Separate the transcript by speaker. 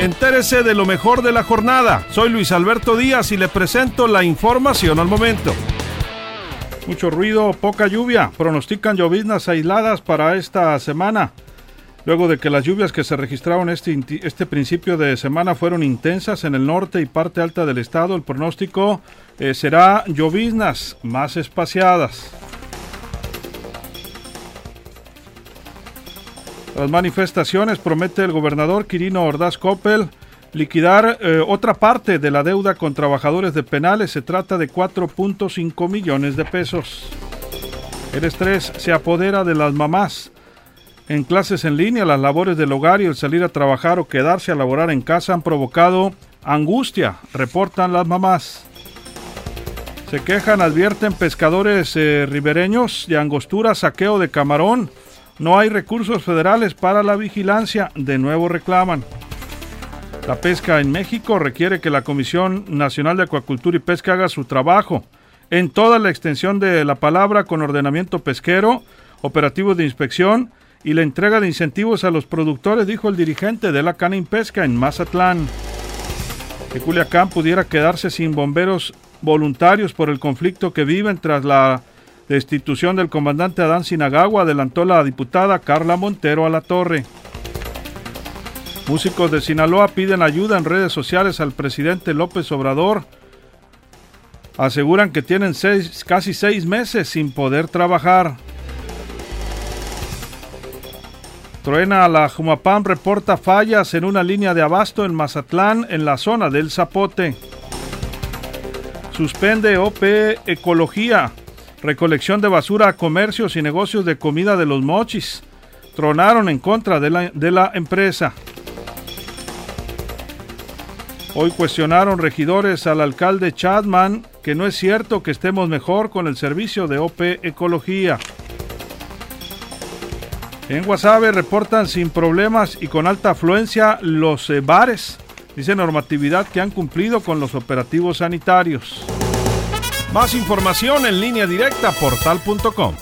Speaker 1: Entérese de lo mejor de la jornada. Soy Luis Alberto Díaz y le presento la información al momento. Mucho ruido, poca lluvia. Pronostican lloviznas aisladas para esta semana. Luego de que las lluvias que se registraron este, este principio de semana fueron intensas en el norte y parte alta del estado, el pronóstico eh, será lloviznas más espaciadas. Las manifestaciones promete el gobernador Quirino Ordaz Coppel liquidar eh, otra parte de la deuda con trabajadores de penales. Se trata de 4.5 millones de pesos. El estrés se apodera de las mamás. En clases en línea, las labores del hogar y el salir a trabajar o quedarse a laborar en casa han provocado angustia, reportan las mamás. Se quejan, advierten pescadores eh, ribereños de angostura, saqueo de camarón no hay recursos federales para la vigilancia, de nuevo reclaman. La pesca en México requiere que la Comisión Nacional de Acuacultura y Pesca haga su trabajo en toda la extensión de la palabra con ordenamiento pesquero, operativos de inspección y la entrega de incentivos a los productores, dijo el dirigente de la Canin Pesca en Mazatlán. Que Culiacán pudiera quedarse sin bomberos voluntarios por el conflicto que viven tras la destitución del comandante Adán Sinagagua, adelantó la diputada Carla Montero a la torre. Músicos de Sinaloa piden ayuda en redes sociales al presidente López Obrador. Aseguran que tienen casi seis meses sin poder trabajar. Truena la Jumapam reporta fallas en una línea de abasto en Mazatlán, en la zona del Zapote. Suspende OP Ecología recolección de basura a comercios y negocios de comida de los mochis. Tronaron en contra de la, de la empresa. Hoy cuestionaron regidores al alcalde Chadman que no es cierto que estemos mejor con el servicio de OP Ecología. En Guasave reportan sin problemas y con alta afluencia los eh, bares. Dice normatividad que han cumplido con los operativos sanitarios. Más información en línea directa portal.com.